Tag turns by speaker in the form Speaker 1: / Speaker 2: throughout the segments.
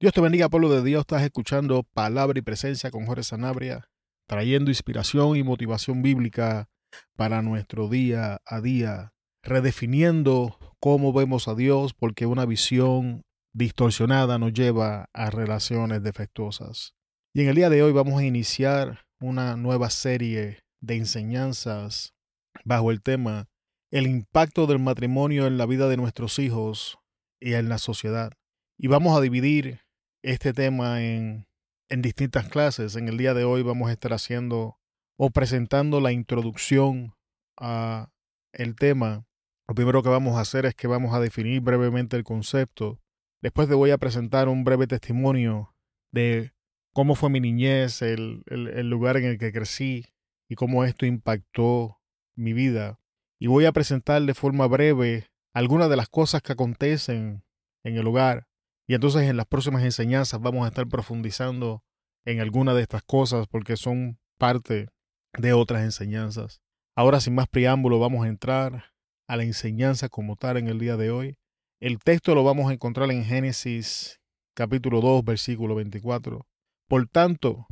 Speaker 1: Dios te bendiga, pueblo de Dios. Estás escuchando Palabra y Presencia con Jorge Sanabria, trayendo inspiración y motivación bíblica para nuestro día a día, redefiniendo cómo vemos a Dios, porque una visión distorsionada nos lleva a relaciones defectuosas. Y en el día de hoy vamos a iniciar una nueva serie de enseñanzas bajo el tema El impacto del matrimonio en la vida de nuestros hijos y en la sociedad. Y vamos a dividir este tema en, en distintas clases. En el día de hoy vamos a estar haciendo o presentando la introducción a el tema. Lo primero que vamos a hacer es que vamos a definir brevemente el concepto. Después te voy a presentar un breve testimonio de cómo fue mi niñez, el, el, lugar en el que crecí y cómo esto impactó mi vida. Y voy a presentar de forma breve algunas de las cosas que acontecen en el hogar y entonces en las próximas enseñanzas vamos a estar profundizando en alguna de estas cosas porque son parte de otras enseñanzas. Ahora sin más preámbulo vamos a entrar a la enseñanza como tal en el día de hoy. El texto lo vamos a encontrar en Génesis capítulo 2 versículo 24. Por tanto,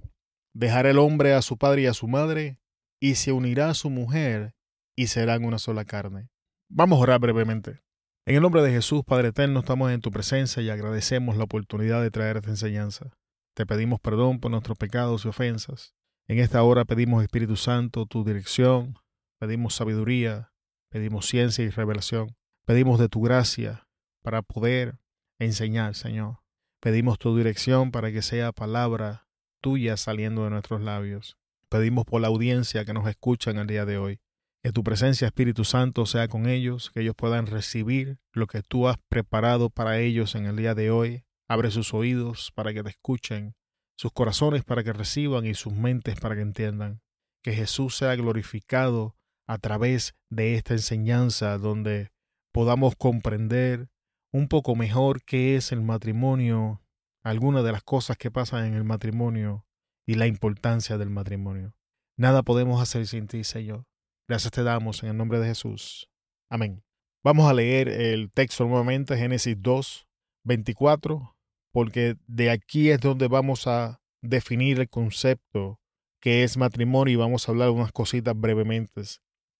Speaker 1: dejará el hombre a su padre y a su madre y se unirá a su mujer y serán una sola carne. Vamos a orar brevemente. En el nombre de Jesús, Padre Eterno, estamos en tu presencia y agradecemos la oportunidad de traer esta enseñanza. Te pedimos perdón por nuestros pecados y ofensas. En esta hora pedimos, Espíritu Santo, tu dirección, pedimos sabiduría, pedimos ciencia y revelación, pedimos de tu gracia para poder enseñar, Señor. Pedimos tu dirección para que sea palabra tuya saliendo de nuestros labios. Pedimos por la audiencia que nos escucha en el día de hoy. Que tu presencia, Espíritu Santo, sea con ellos, que ellos puedan recibir lo que tú has preparado para ellos en el día de hoy. Abre sus oídos para que te escuchen, sus corazones para que reciban y sus mentes para que entiendan. Que Jesús sea glorificado a través de esta enseñanza donde podamos comprender un poco mejor qué es el matrimonio, algunas de las cosas que pasan en el matrimonio y la importancia del matrimonio. Nada podemos hacer sin ti, Señor. Gracias te damos en el nombre de Jesús. Amén. Vamos a leer el texto nuevamente, Génesis 2, 24, porque de aquí es donde vamos a definir el concepto que es matrimonio y vamos a hablar unas cositas brevemente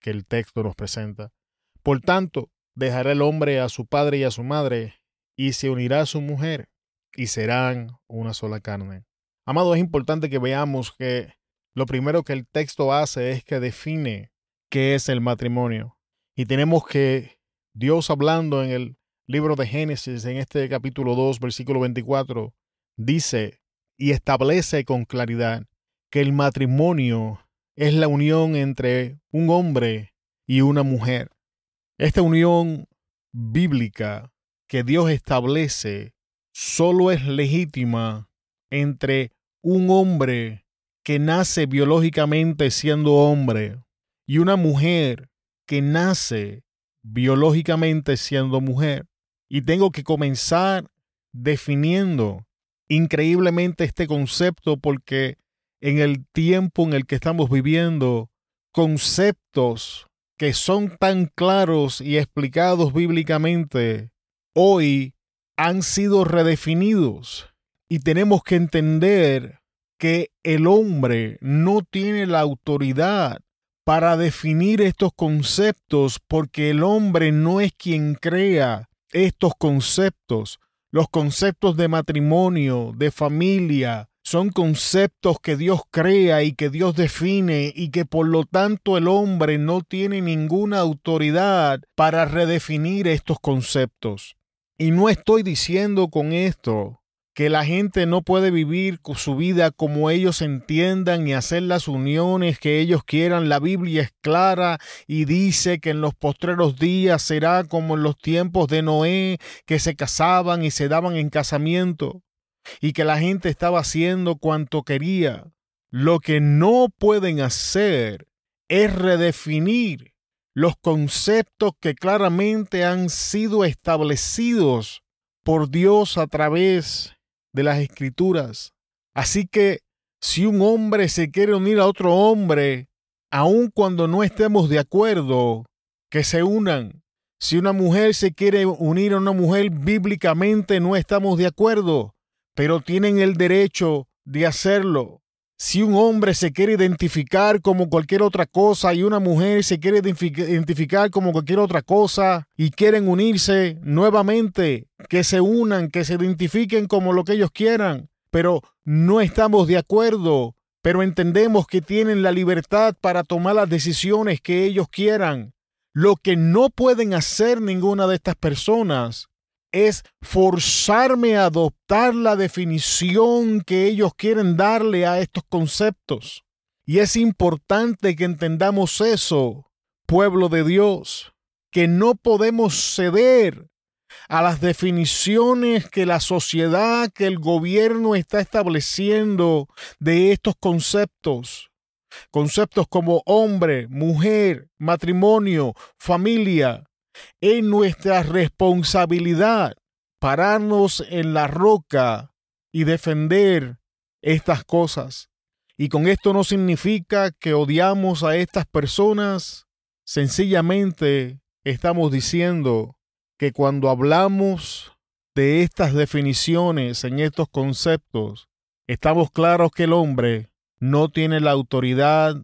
Speaker 1: que el texto nos presenta. Por tanto, dejará el hombre a su padre y a su madre y se unirá a su mujer y serán una sola carne. Amado, es importante que veamos que lo primero que el texto hace es que define qué es el matrimonio. Y tenemos que Dios hablando en el libro de Génesis, en este capítulo 2, versículo 24, dice y establece con claridad que el matrimonio es la unión entre un hombre y una mujer. Esta unión bíblica que Dios establece solo es legítima entre un hombre que nace biológicamente siendo hombre y una mujer que nace biológicamente siendo mujer. Y tengo que comenzar definiendo increíblemente este concepto porque en el tiempo en el que estamos viviendo, conceptos que son tan claros y explicados bíblicamente, hoy han sido redefinidos y tenemos que entender que el hombre no tiene la autoridad para definir estos conceptos porque el hombre no es quien crea estos conceptos. Los conceptos de matrimonio, de familia, son conceptos que Dios crea y que Dios define y que por lo tanto el hombre no tiene ninguna autoridad para redefinir estos conceptos. Y no estoy diciendo con esto que la gente no puede vivir su vida como ellos entiendan y hacer las uniones que ellos quieran. La Biblia es clara y dice que en los postreros días será como en los tiempos de Noé, que se casaban y se daban en casamiento y que la gente estaba haciendo cuanto quería. Lo que no pueden hacer es redefinir los conceptos que claramente han sido establecidos por Dios a través de las escrituras. Así que si un hombre se quiere unir a otro hombre, aun cuando no estemos de acuerdo, que se unan. Si una mujer se quiere unir a una mujer bíblicamente, no estamos de acuerdo, pero tienen el derecho de hacerlo. Si un hombre se quiere identificar como cualquier otra cosa y una mujer se quiere identificar como cualquier otra cosa y quieren unirse nuevamente, que se unan, que se identifiquen como lo que ellos quieran, pero no estamos de acuerdo, pero entendemos que tienen la libertad para tomar las decisiones que ellos quieran. Lo que no pueden hacer ninguna de estas personas es forzarme a adoptar la definición que ellos quieren darle a estos conceptos. Y es importante que entendamos eso, pueblo de Dios, que no podemos ceder a las definiciones que la sociedad, que el gobierno está estableciendo de estos conceptos. Conceptos como hombre, mujer, matrimonio, familia, es nuestra responsabilidad pararnos en la roca y defender estas cosas. Y con esto no significa que odiamos a estas personas, sencillamente estamos diciendo que cuando hablamos de estas definiciones en estos conceptos, estamos claros que el hombre no tiene la autoridad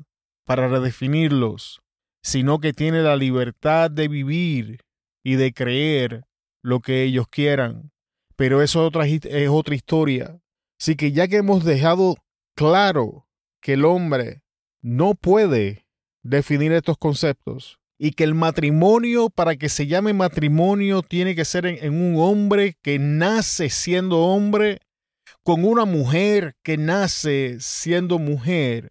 Speaker 1: para redefinirlos, sino que tiene la libertad de vivir y de creer lo que ellos quieran. Pero eso otra, es otra historia. Así que ya que hemos dejado claro que el hombre no puede definir estos conceptos y que el matrimonio, para que se llame matrimonio, tiene que ser en un hombre que nace siendo hombre con una mujer que nace siendo mujer.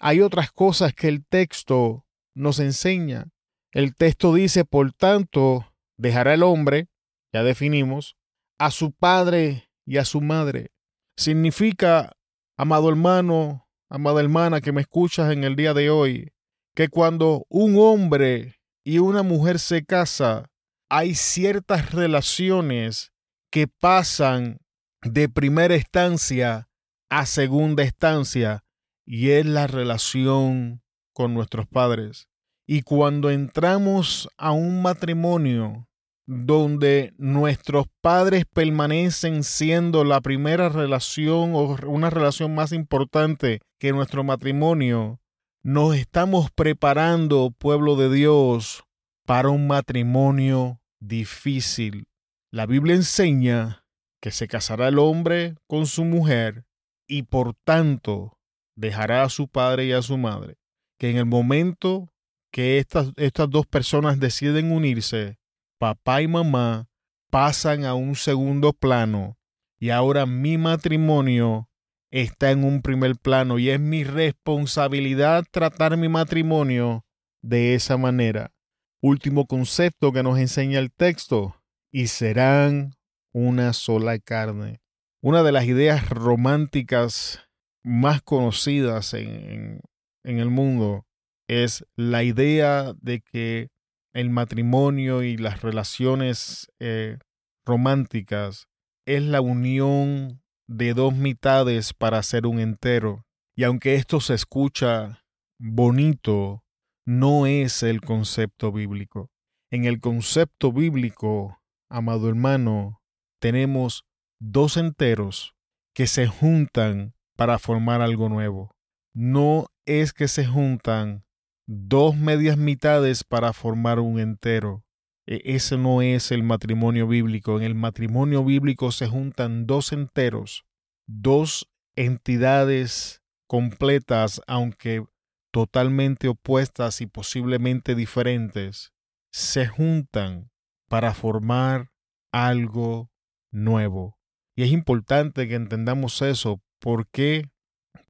Speaker 1: Hay otras cosas que el texto nos enseña. El texto dice, por tanto, dejará el hombre, ya definimos, a su padre y a su madre. Significa, amado hermano, amada hermana que me escuchas en el día de hoy, que cuando un hombre y una mujer se casa, hay ciertas relaciones que pasan de primera instancia a segunda instancia y es la relación con nuestros padres. Y cuando entramos a un matrimonio donde nuestros padres permanecen siendo la primera relación o una relación más importante que nuestro matrimonio, nos estamos preparando, pueblo de Dios, para un matrimonio difícil. La Biblia enseña que se casará el hombre con su mujer y por tanto dejará a su padre y a su madre que en el momento que estas, estas dos personas deciden unirse, papá y mamá pasan a un segundo plano y ahora mi matrimonio está en un primer plano y es mi responsabilidad tratar mi matrimonio de esa manera. Último concepto que nos enseña el texto, y serán una sola carne. Una de las ideas románticas más conocidas en, en el mundo es la idea de que el matrimonio y las relaciones eh, románticas es la unión de dos mitades para hacer un entero. Y aunque esto se escucha bonito, no es el concepto bíblico. En el concepto bíblico, amado hermano, tenemos dos enteros que se juntan para formar algo nuevo. No es que se juntan dos medias mitades para formar un entero. E, ese no es el matrimonio bíblico. En el matrimonio bíblico se juntan dos enteros, dos entidades completas, aunque totalmente opuestas y posiblemente diferentes, se juntan para formar algo nuevo. Y es importante que entendamos eso. ¿Por qué?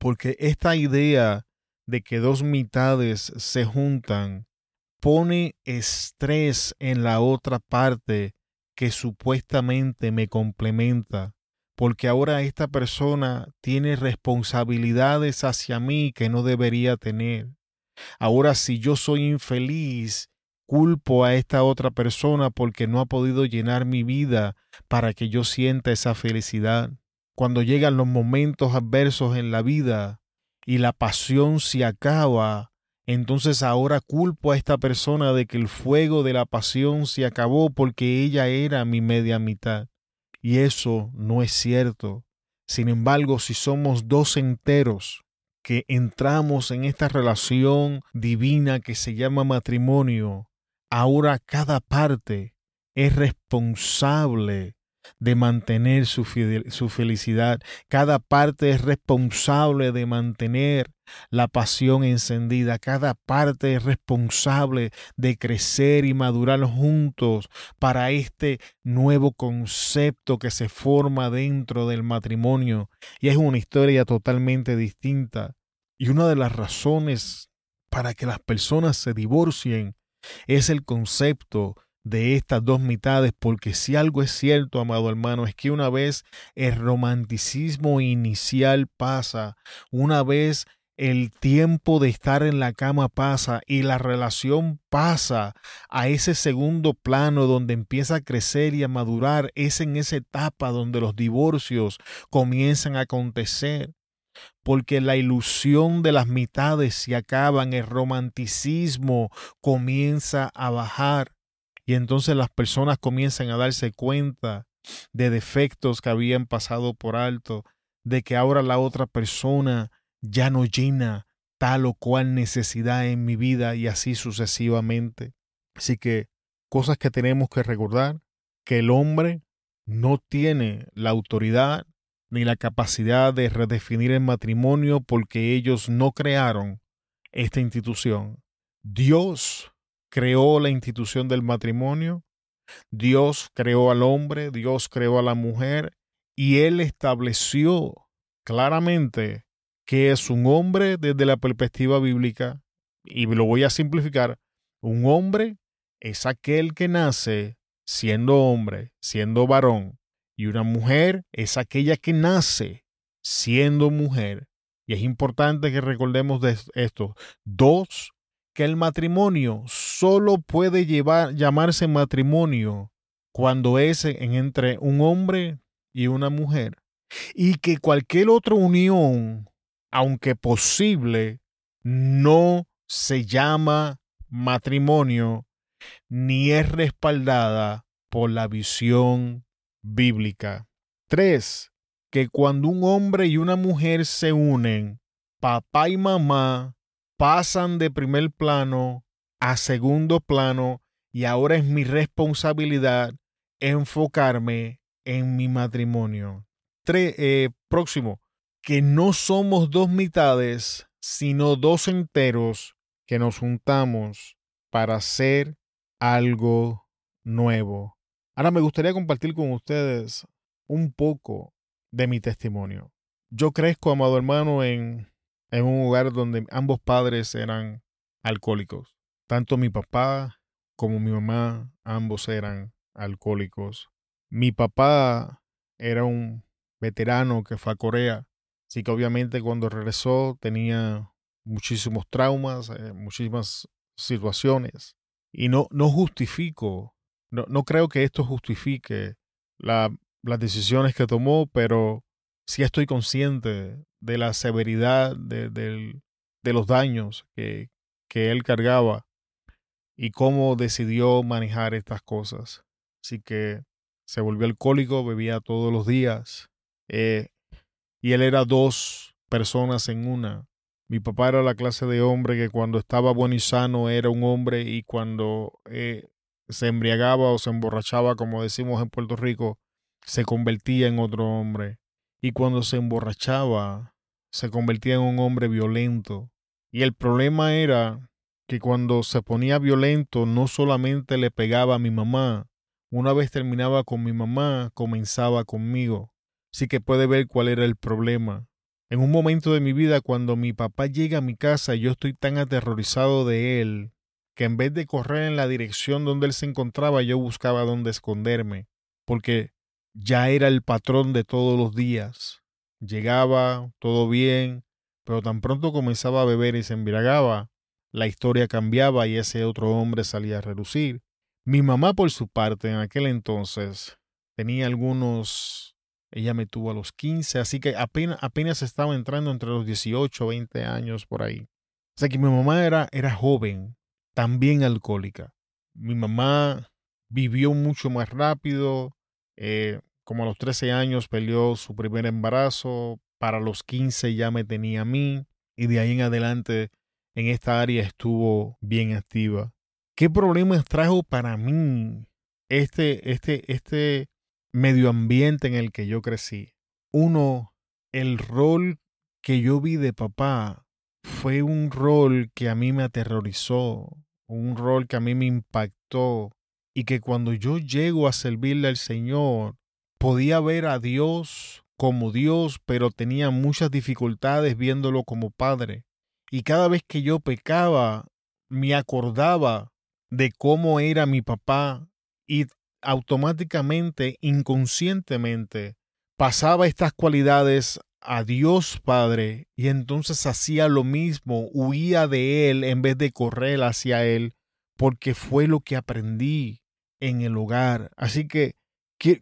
Speaker 1: Porque esta idea de que dos mitades se juntan pone estrés en la otra parte que supuestamente me complementa, porque ahora esta persona tiene responsabilidades hacia mí que no debería tener. Ahora si yo soy infeliz, culpo a esta otra persona porque no ha podido llenar mi vida para que yo sienta esa felicidad. Cuando llegan los momentos adversos en la vida, y la pasión se acaba, entonces ahora culpo a esta persona de que el fuego de la pasión se acabó porque ella era mi media mitad. Y eso no es cierto. Sin embargo, si somos dos enteros que entramos en esta relación divina que se llama matrimonio, ahora cada parte es responsable de mantener su, su, felicidad. Cada parte es responsable de mantener la pasión encendida. Cada parte es responsable de crecer y madurar juntos para este nuevo concepto que se forma dentro del matrimonio. Y es una historia totalmente distinta. Y una de las razones para que las personas se divorcien es el concepto de estas dos mitades, porque si algo es cierto, amado hermano, es que una vez el romanticismo inicial pasa, una vez el tiempo de estar en la cama pasa y la relación pasa a ese segundo plano donde empieza a crecer y a madurar, es en esa etapa donde los divorcios comienzan a acontecer. Porque la ilusión de las mitades se acaban, el romanticismo comienza a bajar y entonces las personas comienzan a darse cuenta de defectos que habían pasado por alto, de que ahora la otra persona ya no llena tal o cual necesidad en mi vida y así sucesivamente. Así que cosas que tenemos que recordar, que el hombre no tiene la autoridad ni la capacidad de redefinir el matrimonio porque ellos no crearon esta institución. Dios creó la institución del matrimonio, Dios creó al hombre, Dios creó a la mujer y Él estableció claramente que es un hombre desde la perspectiva bíblica, y lo voy a simplificar, un hombre es aquel que nace siendo hombre, siendo varón, y una mujer es aquella que nace siendo mujer. Y es importante que recordemos de esto. Dos que el matrimonio solo puede llevar, llamarse matrimonio cuando es en, entre un hombre y una mujer. Y que cualquier otra unión, aunque posible, no se llama matrimonio ni es respaldada por la visión bíblica. Tres, que cuando un hombre y una mujer se unen, papá y mamá pasan de primer plano a segundo plano y ahora es mi responsabilidad enfocarme en mi matrimonio. Tres, eh, próximo, que no somos dos mitades, sino dos enteros que nos juntamos para hacer algo nuevo. Ahora me gustaría compartir con ustedes un poco de mi testimonio. Yo crezco, amado hermano, en en un hogar donde ambos padres eran alcohólicos. Tanto mi papá como mi mamá, ambos eran alcohólicos. Mi papá era un veterano que fue a Corea, así que obviamente cuando regresó tenía muchísimos traumas, eh, muchísimas situaciones. Y no, no justifico, no, no creo que esto justifique las decisiones que tomó, pero sí estoy consciente de la severidad de, de los daños que, que, él cargaba y cómo decidió manejar estas cosas. Así que se volvió alcohólico, bebía todos los días eh, y él era dos personas en una. Mi papá era la clase de hombre que cuando estaba bueno y sano era un hombre y cuando eh, se embriagaba o se emborrachaba, como decimos en Puerto Rico, se convertía en otro hombre y cuando se emborrachaba se convertía en un hombre violento. Y el problema era que cuando se ponía violento no solamente le pegaba a mi mamá, una vez terminaba con mi mamá, comenzaba conmigo. Así que puede ver cuál era el problema. En un momento de mi vida, cuando mi papá llega a mi casa, yo estoy tan aterrorizado de él, que en vez de correr en la dirección donde él se encontraba, yo buscaba dónde esconderme, porque ya era el patrón de todos los días. Llegaba, todo bien, pero tan pronto comenzaba a beber y se embriagaba, la historia cambiaba y ese otro hombre salía a relucir. Mi mamá, por su parte, en aquel entonces, tenía algunos, ella me tuvo a los 15, así que apenas, apenas estaba entrando entre los 18, 20 años por ahí. O sea que mi mamá era, era joven, también alcohólica. Mi mamá vivió mucho más rápido, eh, como a los 13 años perdió su primer embarazo, para los 15 ya me tenía a mí y de ahí en adelante en esta área estuvo bien activa. ¿Qué problemas trajo para mí este, este, este medio ambiente en el que yo crecí? Uno, el rol que yo vi de papá fue un rol que a mí me aterrorizó, un rol que a mí me impactó y que cuando yo llego a servirle al Señor, podía ver a Dios como Dios, pero tenía muchas dificultades viéndolo como Padre. Y cada vez que yo pecaba, me acordaba de cómo era mi papá y automáticamente, inconscientemente, pasaba estas cualidades a Dios Padre y entonces hacía lo mismo, huía de Él en vez de correr hacia Él, porque fue lo que aprendí en el hogar. Así que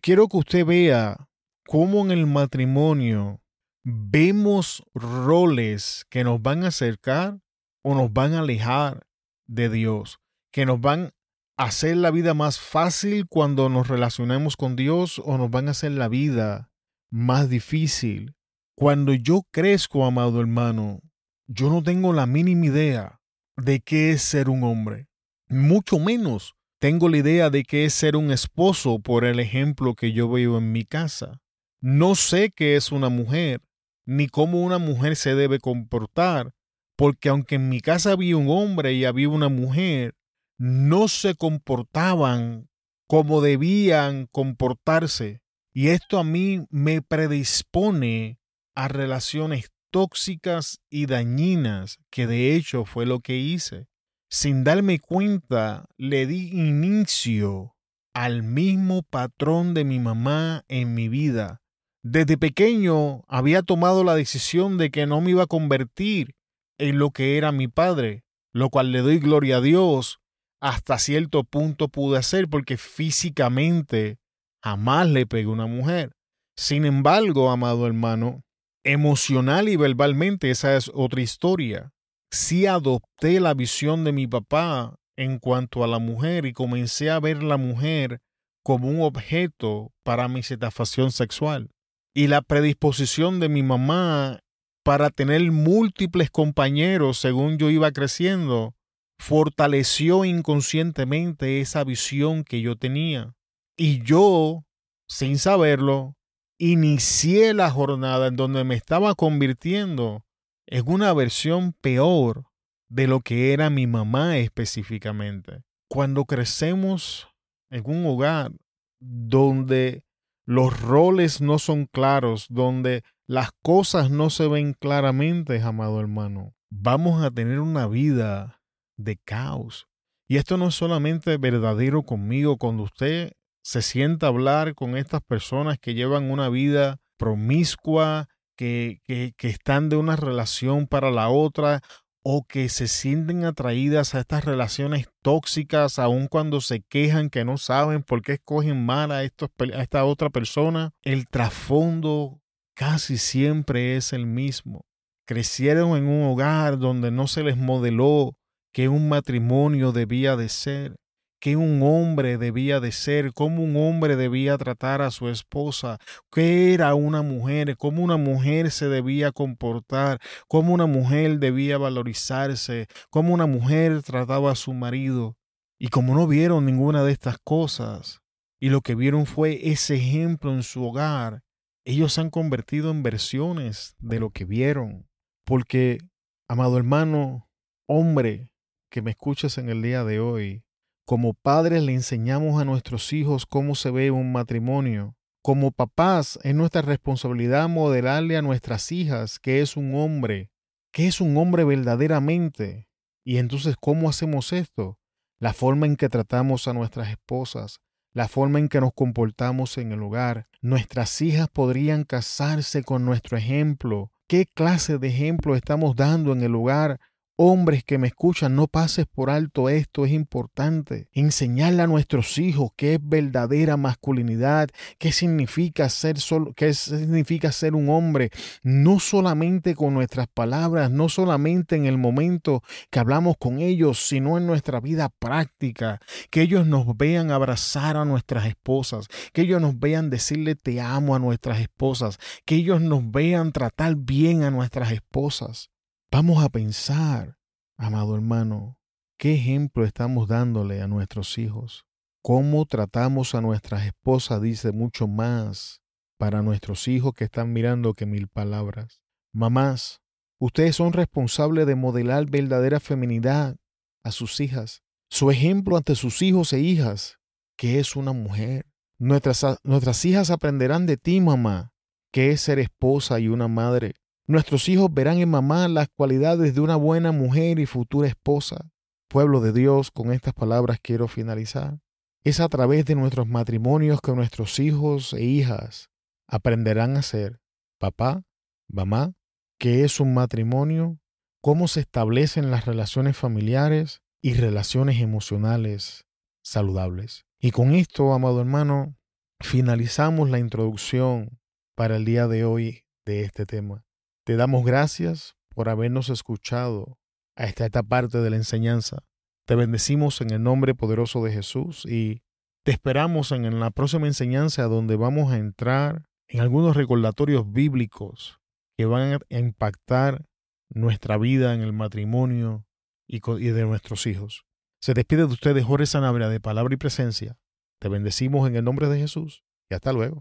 Speaker 1: quiero que usted vea cómo en el matrimonio vemos roles que nos van a acercar o nos van a alejar de Dios, que nos van a hacer la vida más fácil cuando nos relacionemos con Dios o nos van a hacer la vida más difícil cuando yo crezco, amado hermano, yo no tengo la mínima idea de qué es ser un hombre. Mucho menos tengo la idea de qué es ser un esposo por el ejemplo que yo veo en mi casa. No sé qué es una mujer, ni cómo una mujer se debe comportar, porque aunque en mi casa había un hombre y había una mujer, no se comportaban como debían comportarse. Y esto a mí me predispone a relaciones tóxicas y dañinas, que de hecho fue lo que hice. Sin darme cuenta, le di inicio al mismo patrón de mi mamá en mi vida. Desde pequeño había tomado la decisión de que no me iba a convertir en lo que era mi padre, lo cual le doy gloria a Dios. Hasta cierto punto pude hacer porque físicamente jamás le pegué una mujer. Sin embargo, amado hermano, Emocional y verbalmente esa es otra historia. Sí adopté la visión de mi papá en cuanto a la mujer y comencé a ver la mujer como un objeto para mi satisfacción sexual. Y la predisposición de mi mamá para tener múltiples compañeros según yo iba creciendo fortaleció inconscientemente esa visión que yo tenía. Y yo, sin saberlo, inicié la jornada en donde me estaba convirtiendo en una versión peor de lo que era mi mamá específicamente. Cuando crecemos en un hogar donde los roles no son claros, donde las cosas no se ven claramente, amado hermano, vamos a tener una vida de caos. Y esto no es solamente verdadero conmigo, cuando usted se sienta a hablar con estas personas que llevan una vida promiscua, que, están de una relación para la otra o que se sienten atraídas a estas relaciones tóxicas aun cuando se quejan que no saben por qué escogen mal a, estos, a esta otra persona, el trasfondo casi siempre es el mismo. Crecieron en un hogar donde no se les modeló que un matrimonio debía de ser qué un hombre debía de ser, cómo un hombre debía tratar a su esposa, qué era una mujer, cómo una mujer se debía comportar, cómo una mujer debía valorizarse, cómo una mujer trataba a su marido. Y como no vieron ninguna de estas cosas, y lo que vieron fue ese ejemplo en su hogar, ellos se han convertido en versiones de lo que vieron. Porque, amado hermano, hombre, que me escuchas en el día de hoy, como padres le enseñamos a nuestros hijos cómo se ve un matrimonio. Como papás es nuestra responsabilidad modelarle a nuestras hijas que es un hombre, que es un hombre verdaderamente. Y entonces, ¿cómo hacemos esto? La forma en que tratamos a nuestras esposas, la forma en que nos comportamos en el hogar. Nuestras hijas podrían casarse con nuestro ejemplo. ¿Qué clase de ejemplo estamos dando en el hogar hombres que me escuchan, no pases por alto esto, es importante. Enseñarle a nuestros hijos qué es verdadera masculinidad, qué significa ser solo, qué significa ser un hombre, no solamente con nuestras palabras, no solamente en el momento que hablamos con ellos, sino en nuestra vida práctica, que ellos nos vean abrazar a nuestras esposas, que ellos nos vean decirle te amo a nuestras esposas, que ellos nos vean tratar bien a nuestras esposas. Vamos a pensar, amado hermano, qué ejemplo estamos dándole a nuestros hijos. Cómo tratamos a nuestras esposas dice mucho más para nuestros hijos que están mirando que mil palabras. Mamás, ustedes son responsables de modelar verdadera feminidad a sus hijas. Su ejemplo ante sus hijos e hijas, que es una mujer. Nuestras, nuestras hijas aprenderán de ti, mamá, que es ser esposa y una madre. Nuestros hijos verán en mamá las cualidades de una buena mujer y futura esposa. Pueblo de Dios, con estas palabras quiero finalizar. Es a través de nuestros matrimonios que nuestros hijos e hijas aprenderán a ser papá, mamá, qué es un matrimonio, cómo se establecen las relaciones familiares y relaciones emocionales saludables. Y con esto, amado hermano, finalizamos la introducción para el día de hoy de este tema. Te damos gracias por habernos escuchado hasta esta parte de la enseñanza. Te bendecimos en el nombre poderoso de Jesús y te esperamos en la próxima enseñanza donde vamos a entrar en algunos recordatorios bíblicos que van a impactar nuestra vida en el matrimonio y de nuestros hijos. Se despide de ustedes Jorge Sanabria de Palabra y Presencia. Te bendecimos en el nombre de Jesús y hasta luego.